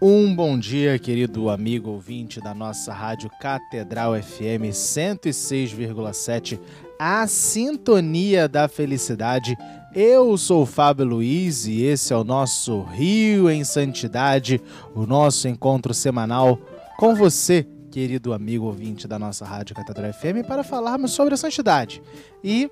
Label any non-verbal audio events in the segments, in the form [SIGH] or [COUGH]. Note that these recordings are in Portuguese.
Um bom dia, querido amigo ouvinte da nossa rádio Catedral FM 106,7, a sintonia da felicidade. Eu sou o Fábio Luiz e esse é o nosso Rio em Santidade, o nosso encontro semanal com você, querido amigo ouvinte da nossa rádio Catedral FM, para falarmos sobre a santidade. E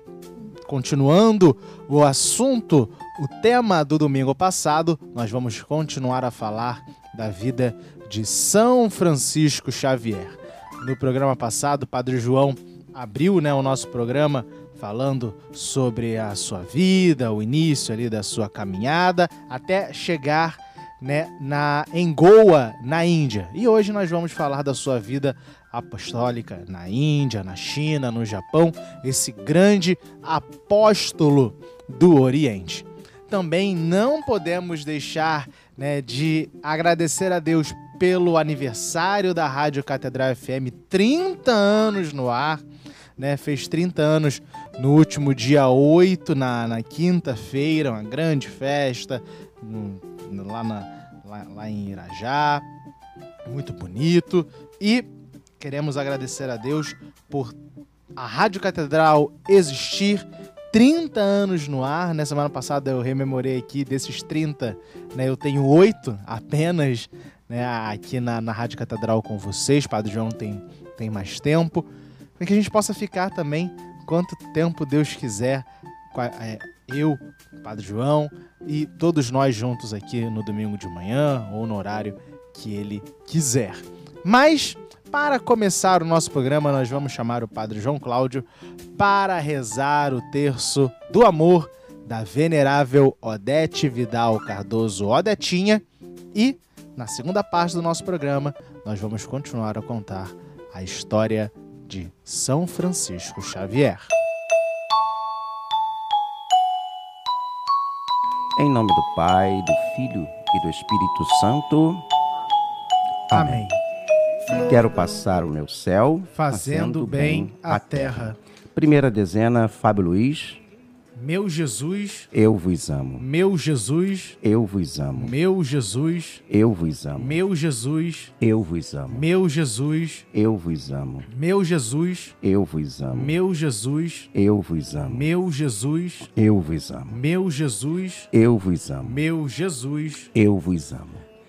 continuando o assunto, o tema do domingo passado, nós vamos continuar a falar da vida de São Francisco Xavier. No programa passado, Padre João abriu né, o nosso programa falando sobre a sua vida, o início ali da sua caminhada, até chegar né, na, em Goa, na Índia. E hoje nós vamos falar da sua vida apostólica na Índia, na China, no Japão, esse grande apóstolo do Oriente. Também não podemos deixar né, de agradecer a Deus pelo aniversário da Rádio Catedral FM, 30 anos no ar, né, fez 30 anos no último dia 8, na, na quinta-feira, uma grande festa no, lá, na, lá, lá em Irajá, muito bonito. E queremos agradecer a Deus por a Rádio Catedral existir 30 anos no ar. Né? semana passada eu rememorei aqui desses 30, né? Eu tenho oito apenas né, aqui na, na Rádio Catedral com vocês. Padre João tem, tem mais tempo. Para que a gente possa ficar também quanto tempo Deus quiser. É, eu, Padre João e todos nós juntos aqui no domingo de manhã ou no horário que ele quiser. Mas para começar o nosso programa, nós vamos chamar o Padre João Cláudio para rezar o terço do amor da venerável Odete Vidal Cardoso Odetinha. E, na segunda parte do nosso programa, nós vamos continuar a contar a história de São Francisco Xavier. Em nome do Pai, do Filho e do Espírito Santo. Amém. Amém. Quero passar o meu céu fazendo bem a terra. Primeira dezena, Fábio Luiz. Meu Jesus, eu vos amo. Meu Jesus, eu vos amo. Meu Jesus, eu vos amo. Meu Jesus, eu vos amo. Meu Jesus, eu vos amo. Meu Jesus, eu vos amo. Meu Jesus, eu vos amo. Meu Jesus, eu vos amo. Meu Jesus, eu vos amo. Meu Jesus, eu vos amo.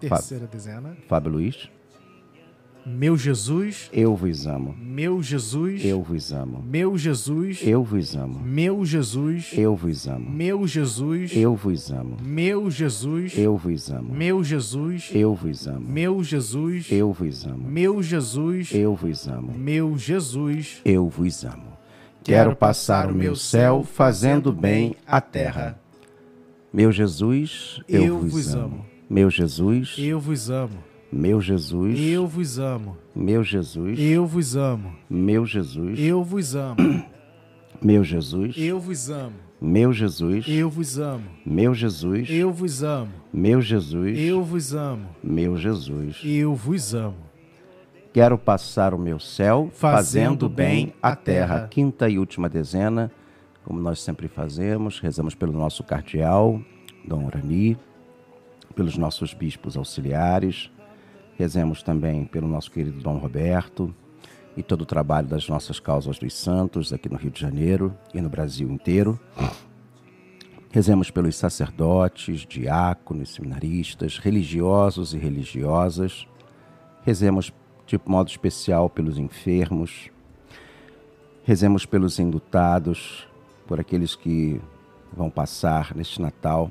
Terceira dezena. Fábio Luiz. Meu Jesus, eu vos amo. Meu Jesus, eu vos amo. Meu Jesus, eu vos amo. Meu Jesus, eu vos amo. Meu Jesus, eu vos amo. Meu Jesus, eu vos amo. Meu Jesus, eu vos amo. Meu Jesus, eu vos amo. Meu Jesus, eu vos amo. Meu Jesus, eu vos amo. Quero passar o meu céu fazendo bem à terra. Meu Jesus, eu, vos amo. Meu Jesus, eu vos amo. Meu Jesus, eu vos amo. Meu Jesus, eu vos amo. Meu Jesus, eu vos amo. [CLEARS THROAT] Meu Jesus, eu vos amo. Meu Jesus, eu vos amo. Meu Jesus, eu vos amo. Meu Jesus, eu vos amo. Meu Jesus, eu vos amo. Quero passar o meu céu fazendo, fazendo bem a terra. terra. Quinta e última dezena, como nós sempre fazemos, rezamos pelo nosso cardeal, Dom Orani, pelos nossos bispos auxiliares, rezemos também pelo nosso querido Dom Roberto e todo o trabalho das nossas causas dos santos aqui no Rio de Janeiro e no Brasil inteiro. Rezemos pelos sacerdotes, diáconos, seminaristas, religiosos e religiosas. Rezemos de modo especial pelos enfermos, rezemos pelos indutados, por aqueles que vão passar neste Natal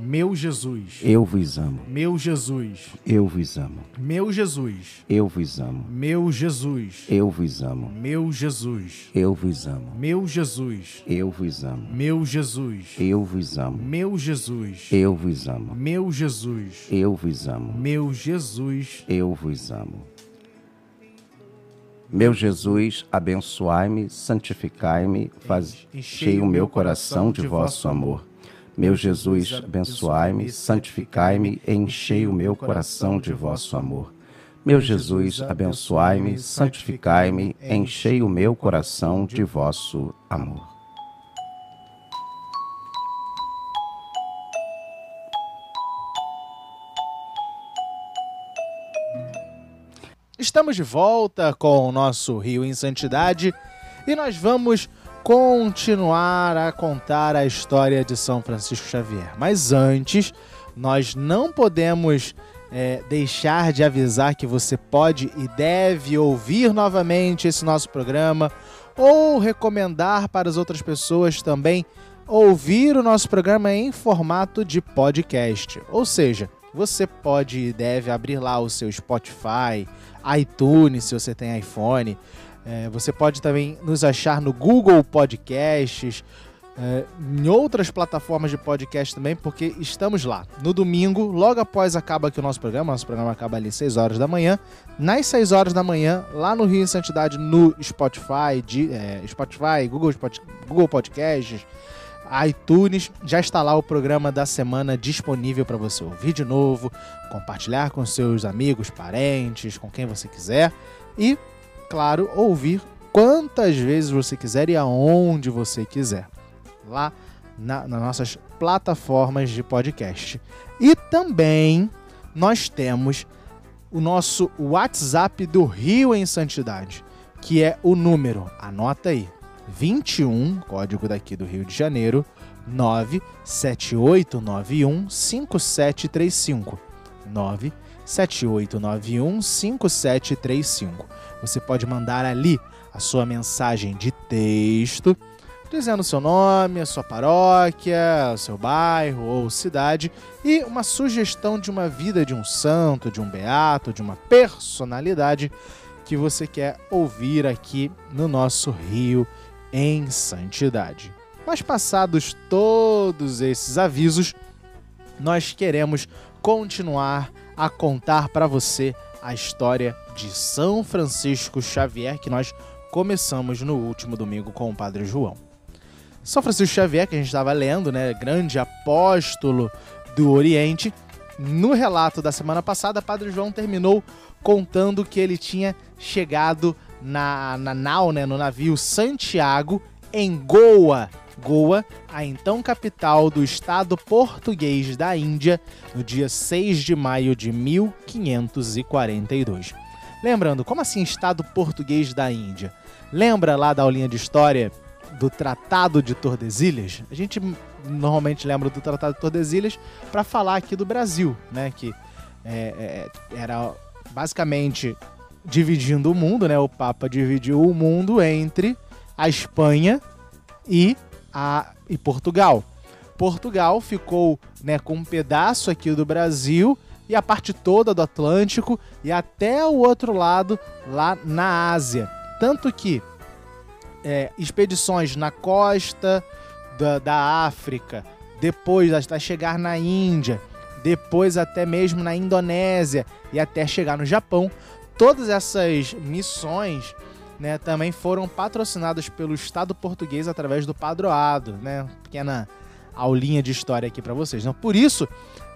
Meu Jesus. Eu vos amo. Meu Jesus. Eu vos amo. Meu Jesus. Eu vos amo. Meu Jesus. Eu vos amo. Meu Jesus. Eu vos amo. Meu Jesus. Eu vos amo. Meu Jesus. Eu vos amo. Meu Jesus. Eu vos amo. Meu Jesus. Eu vos amo. Meu Jesus. Eu vos amo. Meu Jesus, abençoai-me, santificai-me, fazei o meu coração de vosso amor. Meu Jesus, abençoai-me, santificai-me, enchei o meu coração de vosso amor. Meu Jesus, abençoai-me, santificai-me, enchei o meu coração de vosso amor. Estamos de volta com o nosso Rio em Santidade e nós vamos continuar a contar a história de São Francisco Xavier. Mas antes, nós não podemos é, deixar de avisar que você pode e deve ouvir novamente esse nosso programa ou recomendar para as outras pessoas também ouvir o nosso programa em formato de podcast. Ou seja, você pode e deve abrir lá o seu Spotify, iTunes, se você tem iPhone, é, você pode também nos achar no Google Podcasts, é, em outras plataformas de podcast também, porque estamos lá. No domingo, logo após acaba aqui o nosso programa, nosso programa acaba ali às 6 horas da manhã. Nas 6 horas da manhã, lá no Rio em Santidade, no Spotify, de, é, Spotify Google, Google Podcasts, iTunes, já está lá o programa da semana disponível para você ouvir de novo, compartilhar com seus amigos, parentes, com quem você quiser. E claro, ouvir quantas vezes você quiser e aonde você quiser. Lá na, nas nossas plataformas de podcast. E também nós temos o nosso WhatsApp do Rio em Santidade, que é o número, anota aí, 21, código daqui do Rio de Janeiro, 97891 5735. 97891 5735 você pode mandar ali a sua mensagem de texto, dizendo seu nome, a sua paróquia, o seu bairro ou cidade e uma sugestão de uma vida de um santo, de um beato, de uma personalidade que você quer ouvir aqui no nosso Rio em Santidade. Mas passados todos esses avisos, nós queremos continuar a contar para você a história de São Francisco Xavier que nós começamos no último domingo com o Padre João. São Francisco Xavier, que a gente estava lendo, né, grande apóstolo do Oriente, no relato da semana passada, Padre João terminou contando que ele tinha chegado na, na nau, né, no navio Santiago, em Goa, Goa, a então capital do estado português da Índia, no dia 6 de maio de 1542. Lembrando, como assim estado português da Índia? Lembra lá da aulinha de história do Tratado de Tordesilhas? A gente normalmente lembra do Tratado de Tordesilhas para falar aqui do Brasil, né? Que é, é, era basicamente dividindo o mundo, né? O Papa dividiu o mundo entre a Espanha e a, e Portugal. Portugal ficou né, com um pedaço aqui do Brasil e a parte toda do Atlântico e até o outro lado lá na Ásia. Tanto que é, expedições na costa da, da África, depois até chegar na Índia, depois até mesmo na Indonésia e até chegar no Japão, todas essas missões né, também foram patrocinados pelo Estado português através do padroado, né? Pequena aulinha de história aqui para vocês. Então, por isso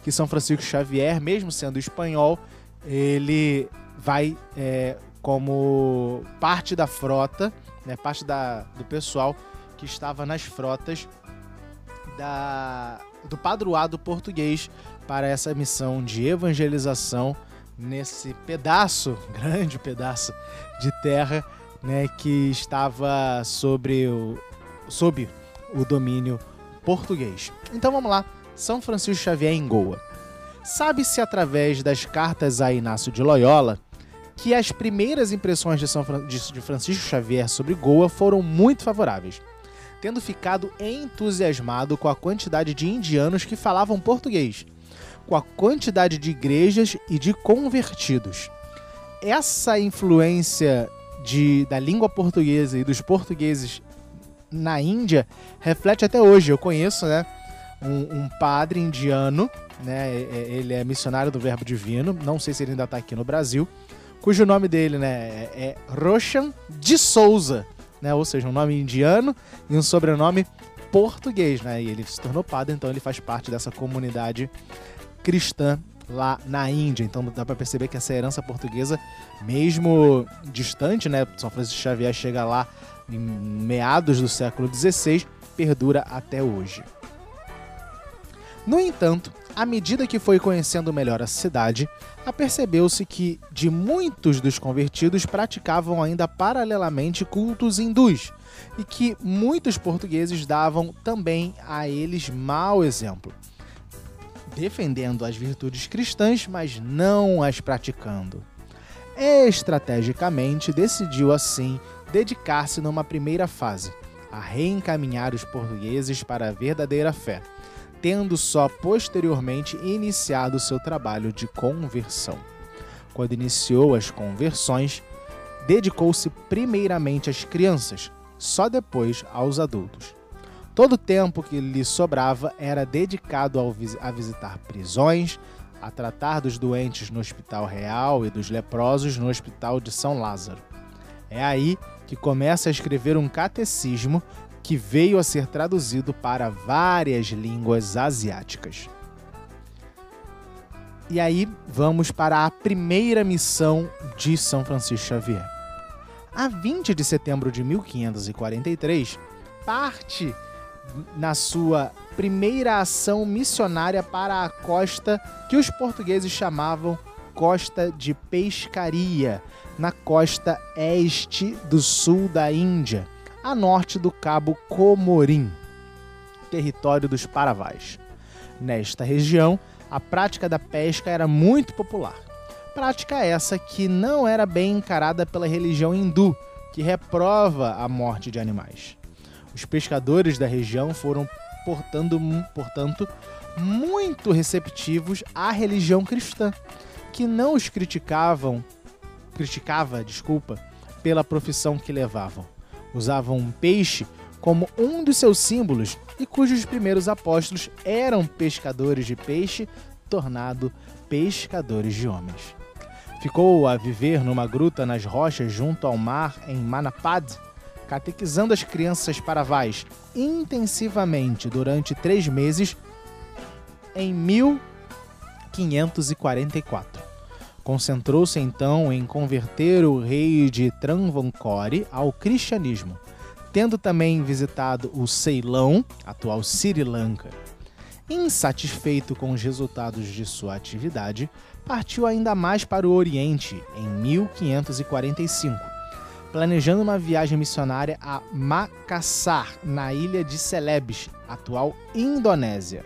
que São Francisco Xavier, mesmo sendo espanhol, ele vai é, como parte da frota, né, parte da, do pessoal que estava nas frotas da, do padroado português para essa missão de evangelização nesse pedaço, [LAUGHS] grande pedaço de terra, né, que estava sobre o, sob o domínio português. Então vamos lá, São Francisco Xavier em Goa. Sabe-se através das cartas a Inácio de Loyola que as primeiras impressões de, São Fran de Francisco Xavier sobre Goa foram muito favoráveis, tendo ficado entusiasmado com a quantidade de indianos que falavam português, com a quantidade de igrejas e de convertidos. Essa influência de, da língua portuguesa e dos portugueses na Índia reflete até hoje. Eu conheço né, um, um padre indiano né? É, é, ele é missionário do Verbo Divino, não sei se ele ainda está aqui no Brasil, cujo nome dele, né, é, é Roshan de Souza, né? Ou seja, um nome indiano e um sobrenome português, né? E ele se tornou padre, então ele faz parte dessa comunidade cristã lá na Índia. Então dá para perceber que essa herança portuguesa, mesmo distante, né? São Francisco Xavier chega lá em meados do século XVI, perdura até hoje. No entanto, à medida que foi conhecendo melhor a cidade, apercebeu-se que de muitos dos convertidos praticavam ainda paralelamente cultos hindus e que muitos portugueses davam também a eles mau exemplo, defendendo as virtudes cristãs, mas não as praticando. Estrategicamente, decidiu assim dedicar-se numa primeira fase a reencaminhar os portugueses para a verdadeira fé tendo só posteriormente iniciado seu trabalho de conversão. Quando iniciou as conversões, dedicou-se primeiramente às crianças, só depois aos adultos. Todo o tempo que lhe sobrava era dedicado a visitar prisões, a tratar dos doentes no Hospital Real e dos leprosos no Hospital de São Lázaro. É aí que começa a escrever um catecismo que veio a ser traduzido para várias línguas asiáticas. E aí vamos para a primeira missão de São Francisco Xavier. A 20 de setembro de 1543, parte na sua primeira ação missionária para a costa que os portugueses chamavam Costa de Pescaria, na costa este do sul da Índia a norte do Cabo Comorim, território dos Paravás. Nesta região, a prática da pesca era muito popular. Prática essa que não era bem encarada pela religião hindu, que reprova a morte de animais. Os pescadores da região foram, portando, portanto, muito receptivos à religião cristã, que não os criticavam, criticava, desculpa, pela profissão que levavam usavam um peixe como um dos seus símbolos e cujos primeiros apóstolos eram pescadores de peixe, tornado pescadores de homens. Ficou a viver numa gruta nas rochas junto ao mar em Manapad, catequizando as crianças paravais intensivamente durante três meses em 1544. Concentrou-se então em converter o rei de Travancore ao cristianismo, tendo também visitado o Ceilão, atual Sri Lanka. Insatisfeito com os resultados de sua atividade, partiu ainda mais para o Oriente em 1545, planejando uma viagem missionária a Makassar, na ilha de Celebes, atual Indonésia.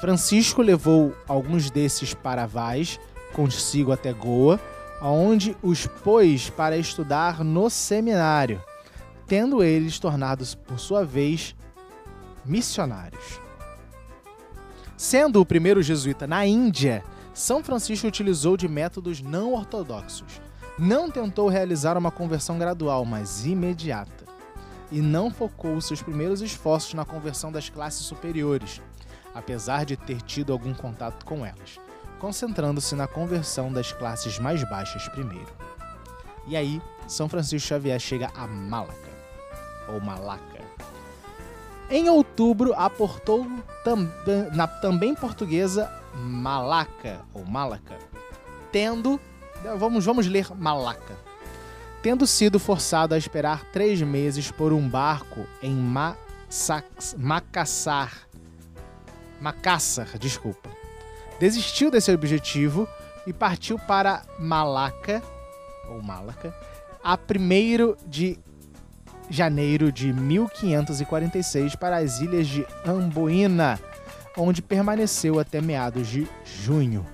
Francisco levou alguns desses paravais consigo até Goa, onde os pôs para estudar no seminário, tendo eles tornados, por sua vez, missionários. Sendo o primeiro jesuíta na Índia, São Francisco utilizou de métodos não ortodoxos. Não tentou realizar uma conversão gradual, mas imediata. E não focou seus primeiros esforços na conversão das classes superiores, apesar de ter tido algum contato com elas, concentrando-se na conversão das classes mais baixas primeiro. E aí, São Francisco Xavier chega a Malaca, ou Malaca. Em outubro, aportou tam na também portuguesa Malaca, ou Malaca, tendo. Vamos, vamos ler Malaca. Tendo sido forçado a esperar três meses por um barco em Ma Macassar. Macassar, desculpa. Desistiu desse objetivo e partiu para Malaca, ou Malaca, a 1 de janeiro de 1546 para as ilhas de Amboina, onde permaneceu até meados de junho.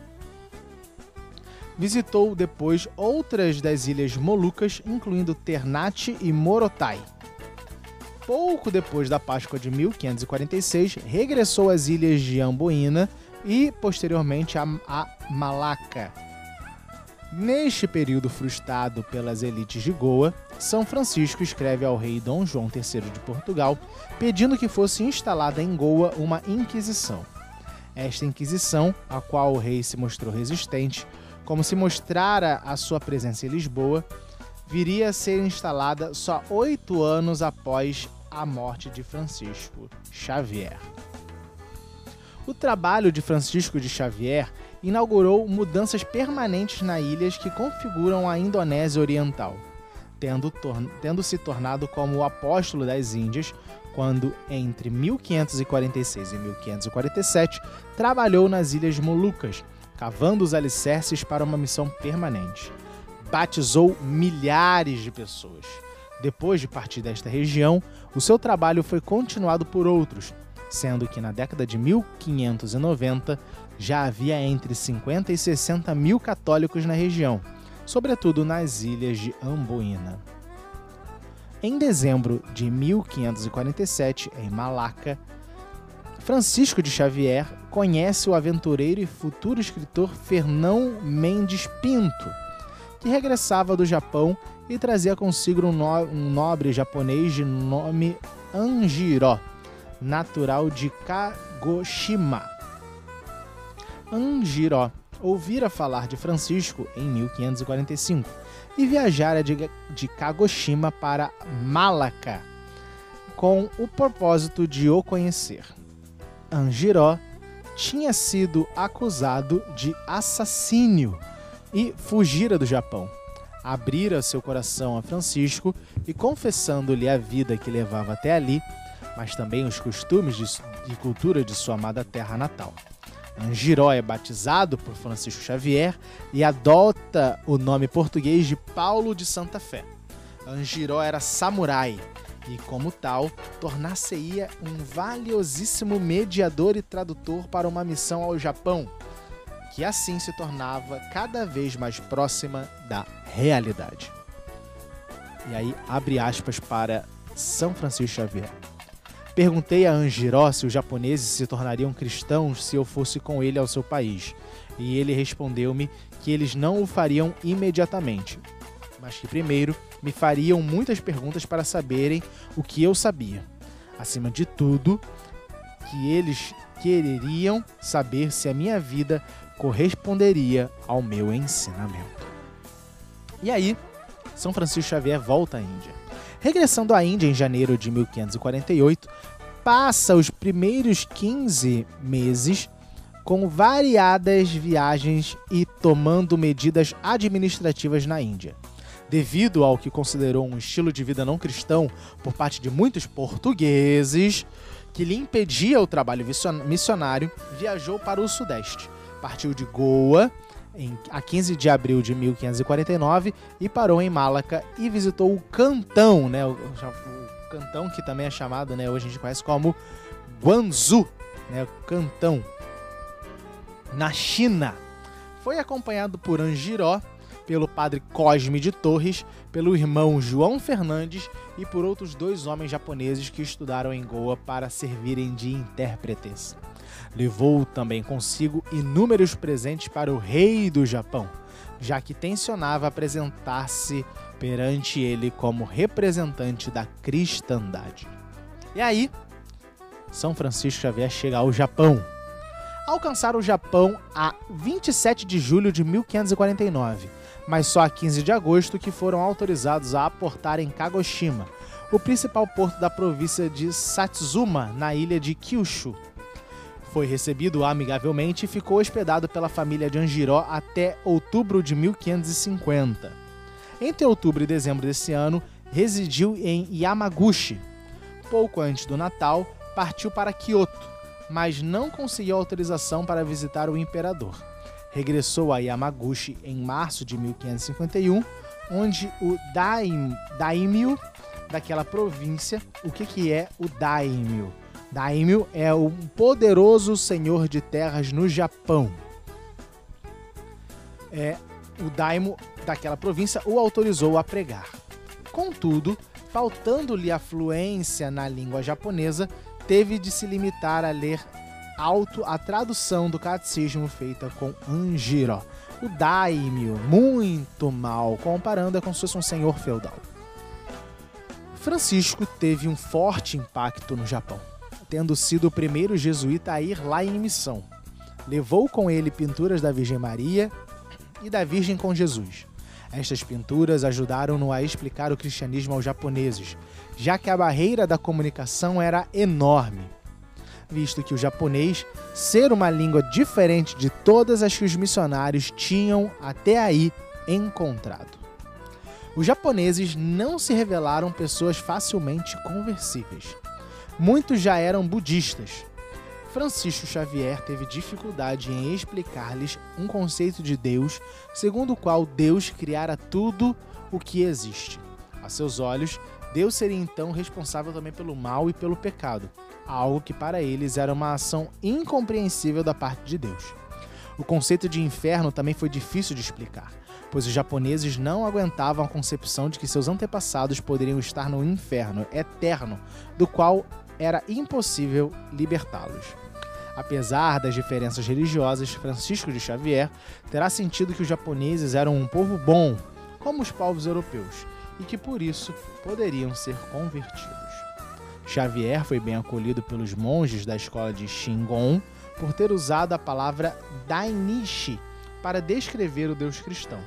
Visitou depois outras das ilhas Molucas, incluindo Ternate e Morotai. Pouco depois da Páscoa de 1546, regressou às ilhas de Amboina e, posteriormente, a, a Malaca. Neste período frustrado pelas elites de Goa, São Francisco escreve ao rei Dom João III de Portugal pedindo que fosse instalada em Goa uma Inquisição. Esta Inquisição, a qual o rei se mostrou resistente, como se mostrara a sua presença em Lisboa, viria a ser instalada só oito anos após a morte de Francisco Xavier. O trabalho de Francisco de Xavier inaugurou mudanças permanentes na ilhas que configuram a Indonésia Oriental, tendo, tendo se tornado como o apóstolo das Índias quando, entre 1546 e 1547, trabalhou nas Ilhas Molucas, cavando os alicerces para uma missão permanente. Batizou milhares de pessoas. Depois de partir desta região, o seu trabalho foi continuado por outros, sendo que na década de 1590 já havia entre 50 e 60 mil católicos na região, sobretudo nas ilhas de Amboina. Em dezembro de 1547, em Malaca, Francisco de Xavier conhece o aventureiro e futuro escritor Fernão Mendes Pinto, que regressava do Japão e trazia consigo um, no um nobre japonês de nome Anjiro, natural de Kagoshima. Anjiro ouvira falar de Francisco em 1545 e viajara de, de Kagoshima para Malaca com o propósito de o conhecer. Anjiro tinha sido acusado de assassínio e fugira do Japão. Abrira seu coração a Francisco e, confessando-lhe a vida que levava até ali, mas também os costumes de, cultura de sua amada terra natal. Angiró é batizado por Francisco Xavier e adota o nome português de Paulo de Santa Fé. Angiró era samurai e, como tal, tornar-se-ia um valiosíssimo mediador e tradutor para uma missão ao Japão, que assim se tornava cada vez mais próxima da realidade. E aí, abre aspas para São Francisco Xavier. Perguntei a Anjiró se os japoneses se tornariam cristãos se eu fosse com ele ao seu país, e ele respondeu-me que eles não o fariam imediatamente, mas que primeiro me fariam muitas perguntas para saberem o que eu sabia. Acima de tudo, que eles quereriam saber se a minha vida corresponderia ao meu ensinamento. E aí, São Francisco Xavier volta à Índia. Regressando à Índia em janeiro de 1548, passa os primeiros 15 meses com variadas viagens e tomando medidas administrativas na Índia. Devido ao que considerou um estilo de vida não cristão por parte de muitos portugueses, que lhe impedia o trabalho missionário, viajou para o Sudeste. Partiu de Goa em, a 15 de abril de 1549 e parou em Malaca e visitou o Cantão, né, o, o Cantão que também é chamado, né, hoje a gente conhece como Guangzhou, né, Cantão, na China. Foi acompanhado por Angiró, pelo padre Cosme de Torres, pelo irmão João Fernandes e por outros dois homens japoneses que estudaram em Goa para servirem de intérpretes. Levou também consigo inúmeros presentes para o rei do Japão, já que tensionava apresentar-se perante ele como representante da cristandade. E aí, São Francisco Xavier chega ao Japão. Alcançaram o Japão a 27 de julho de 1549, mas só a 15 de agosto que foram autorizados a aportar em Kagoshima, o principal porto da província de Satsuma, na ilha de Kyushu. Foi recebido amigavelmente e ficou hospedado pela família de Anjiró até outubro de 1550. Entre outubro e dezembro desse ano, residiu em Yamaguchi, pouco antes do Natal, partiu para Kyoto, mas não conseguiu autorização para visitar o imperador. Regressou a Yamaguchi em março de 1551, onde o daim, daimyo daquela província, o que, que é o daimyo? Daimyo é um poderoso senhor de terras no Japão. É, o daimo daquela província o autorizou a pregar. Contudo, faltando-lhe a fluência na língua japonesa, teve de se limitar a ler alto a tradução do catecismo feita com Anjiro, o daimyo, muito mal, comparando-a com se fosse um senhor feudal. Francisco teve um forte impacto no Japão, tendo sido o primeiro jesuíta a ir lá em missão. Levou com ele pinturas da Virgem Maria e da Virgem com Jesus. Estas pinturas ajudaram-no a explicar o cristianismo aos japoneses, já que a barreira da comunicação era enorme, visto que o japonês ser uma língua diferente de todas as que os missionários tinham até aí encontrado. Os japoneses não se revelaram pessoas facilmente conversíveis. Muitos já eram budistas, Francisco Xavier teve dificuldade em explicar-lhes um conceito de Deus segundo o qual Deus criara tudo o que existe. A seus olhos, Deus seria então responsável também pelo mal e pelo pecado, algo que para eles era uma ação incompreensível da parte de Deus. O conceito de inferno também foi difícil de explicar, pois os japoneses não aguentavam a concepção de que seus antepassados poderiam estar no inferno eterno, do qual era impossível libertá-los. Apesar das diferenças religiosas, Francisco de Xavier terá sentido que os japoneses eram um povo bom, como os povos europeus, e que por isso poderiam ser convertidos. Xavier foi bem acolhido pelos monges da escola de Shingon por ter usado a palavra Dainichi para descrever o Deus cristão.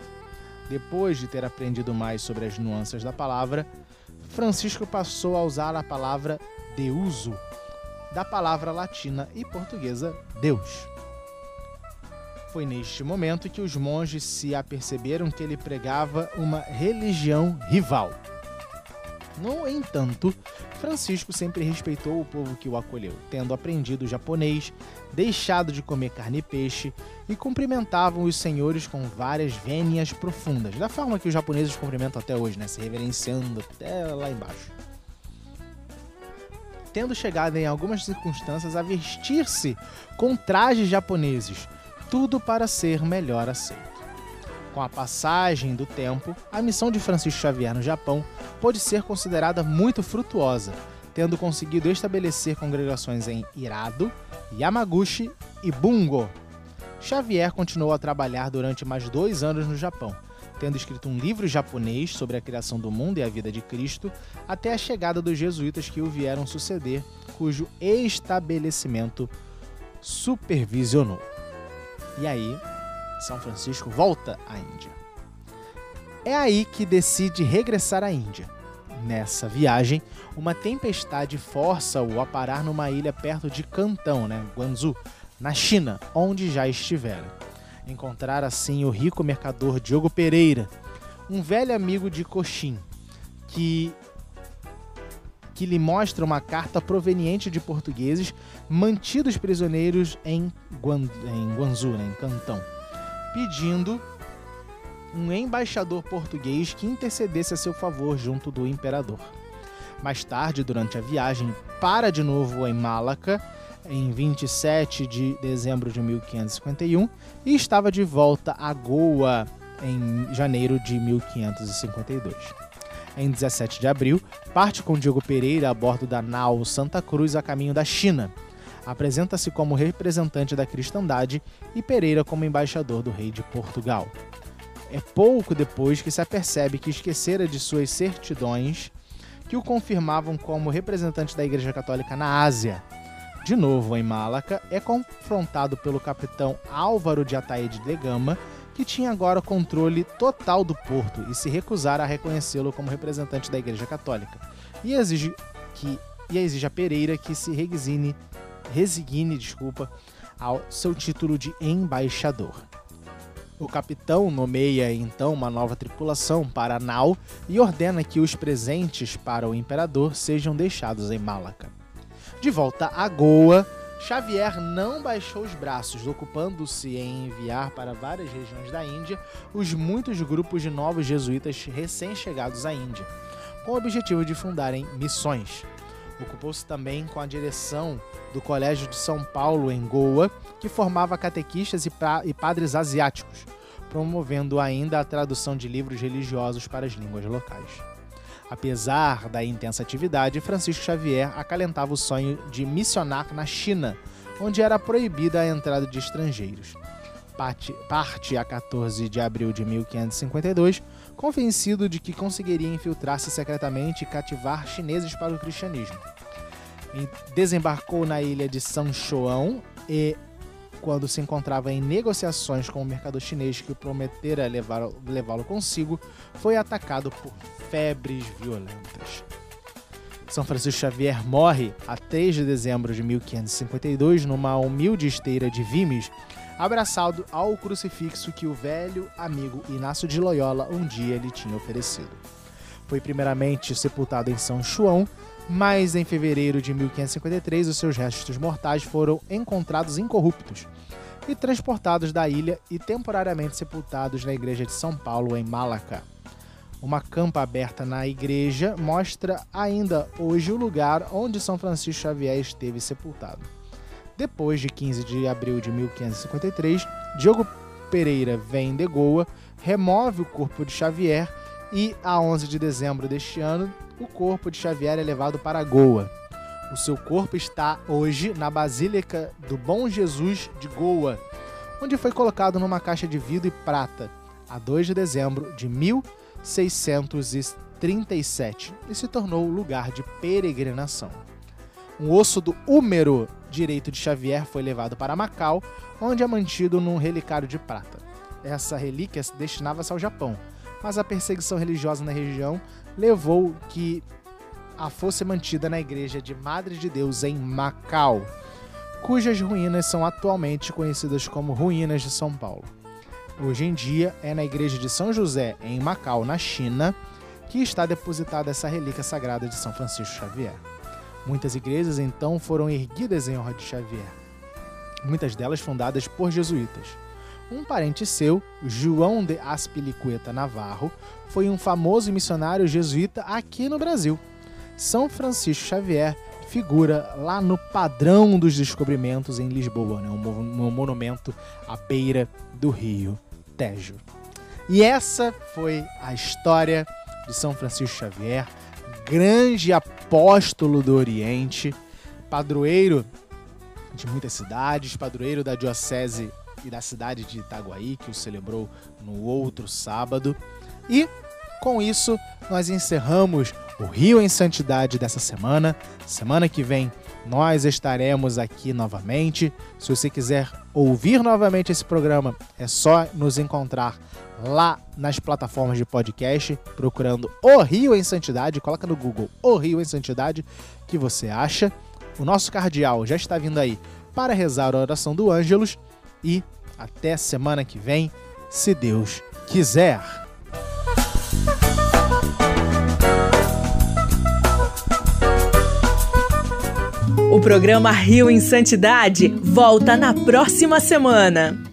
Depois de ter aprendido mais sobre as nuances da palavra, Francisco passou a usar a palavra deuso, da palavra latina e portuguesa Deus. Foi neste momento que os monges se aperceberam que ele pregava uma religião rival. No entanto, Francisco sempre respeitou o povo que o acolheu, tendo aprendido japonês, deixado de comer carne e peixe e cumprimentavam os senhores com várias vênias profundas, da forma que os japoneses cumprimentam até hoje, né? se reverenciando até lá embaixo tendo chegado em algumas circunstâncias a vestir-se com trajes japoneses, tudo para ser melhor aceito. Com a passagem do tempo, a missão de Francisco Xavier no Japão pôde ser considerada muito frutuosa, tendo conseguido estabelecer congregações em Irado, Yamaguchi e Bungo. Xavier continuou a trabalhar durante mais dois anos no Japão, tendo escrito um livro japonês sobre a criação do mundo e a vida de Cristo, até a chegada dos jesuítas que o vieram suceder, cujo estabelecimento supervisionou. E aí, São Francisco volta à Índia. É aí que decide regressar à Índia. Nessa viagem, uma tempestade força-o a parar numa ilha perto de Cantão, né, Guangzhou, na China, onde já estivera encontrar assim o rico mercador Diogo Pereira, um velho amigo de Coxim, que que lhe mostra uma carta proveniente de portugueses mantidos prisioneiros em, Guan, em Guangzhou, né, em Cantão, pedindo um embaixador português que intercedesse a seu favor junto do imperador. Mais tarde, durante a viagem, para de novo em Malaca em 27 de dezembro de 1551 e estava de volta a Goa em janeiro de 1552. Em 17 de abril, parte com Diogo Pereira a bordo da nau Santa Cruz a caminho da China. Apresenta-se como representante da cristandade e Pereira como embaixador do rei de Portugal. É pouco depois que se apercebe que esquecera de suas certidões que o confirmavam como representante da Igreja Católica na Ásia de novo, em Malaca, é confrontado pelo capitão Álvaro de Ataíde de Gama, que tinha agora controle total do porto e se recusara a reconhecê-lo como representante da Igreja Católica. E exige que e exige a Pereira que se resigne, resigne desculpa, ao seu título de embaixador. O capitão nomeia então uma nova tripulação para a nau e ordena que os presentes para o imperador sejam deixados em Malaca. De volta a Goa, Xavier não baixou os braços, ocupando-se em enviar para várias regiões da Índia os muitos grupos de novos jesuítas recém-chegados à Índia, com o objetivo de fundarem missões. Ocupou-se também com a direção do Colégio de São Paulo, em Goa, que formava catequistas e, padres asiáticos, promovendo ainda a tradução de livros religiosos para as línguas locais. Apesar da intensa atividade, Francisco Xavier acalentava o sonho de missionar na China, onde era proibida a entrada de estrangeiros. Parte, parte a 14 de abril de 1552, convencido de que conseguiria infiltrar-se secretamente e cativar chineses para o cristianismo. Desembarcou na ilha de São João e quando se encontrava em negociações com o mercador chinês que prometera levá-lo consigo, foi atacado por febres violentas. São Francisco Xavier morre a 3 de dezembro de 1552 numa humilde esteira de Vimes, abraçado ao crucifixo que o velho amigo Inácio de Loyola um dia lhe tinha oferecido. Foi primeiramente sepultado em São João, mas em fevereiro de 1553 os seus restos mortais foram encontrados incorruptos e transportados da ilha e temporariamente sepultados na igreja de São Paulo, em Malaca. Uma campa aberta na igreja mostra ainda hoje o lugar onde São Francisco Xavier esteve sepultado. Depois de 15 de abril de 1553, Diogo Pereira vem de Goa, remove o corpo de Xavier e, a 11 de dezembro deste ano, o corpo de Xavier é levado para Goa. O seu corpo está hoje na Basílica do Bom Jesus de Goa, onde foi colocado numa caixa de vidro e prata, a 2 de dezembro de 1637, e se tornou lugar de peregrinação. Um osso do húmero direito de Xavier foi levado para Macau, onde é mantido num relicário de prata. Essa relíquia destinava-se ao Japão, mas a perseguição religiosa na região levou que a fosse mantida na igreja de Madre de Deus em Macau, cujas ruínas são atualmente conhecidas como Ruínas de São Paulo. Hoje em dia é na igreja de São José, em Macau, na China, que está depositada essa relíquia sagrada de São Francisco Xavier. Muitas igrejas então foram erguidas em honra de Xavier, muitas delas fundadas por jesuítas. Um parente seu, João de Aspilicueta Navarro, foi um famoso missionário jesuíta aqui no Brasil. São Francisco Xavier figura lá no padrão dos descobrimentos em Lisboa, né? um, monumento à beira do rio Tejo. E essa foi a história de São Francisco Xavier, grande apóstolo do Oriente, padroeiro de muitas cidades, padroeiro da diocese e da cidade de Itaguaí, que o celebrou no outro sábado. E com isso, nós encerramos o Rio em Santidade dessa semana. Semana que vem nós estaremos aqui novamente. Se você quiser ouvir novamente esse programa, é só nos encontrar lá nas plataformas de podcast, procurando O Rio em Santidade. Coloca no Google O Rio em Santidade, que você acha. O nosso cardeal já está vindo aí para rezar a oração do Ângelus. E até semana que vem, se Deus quiser. O programa Rio em Santidade volta na próxima semana.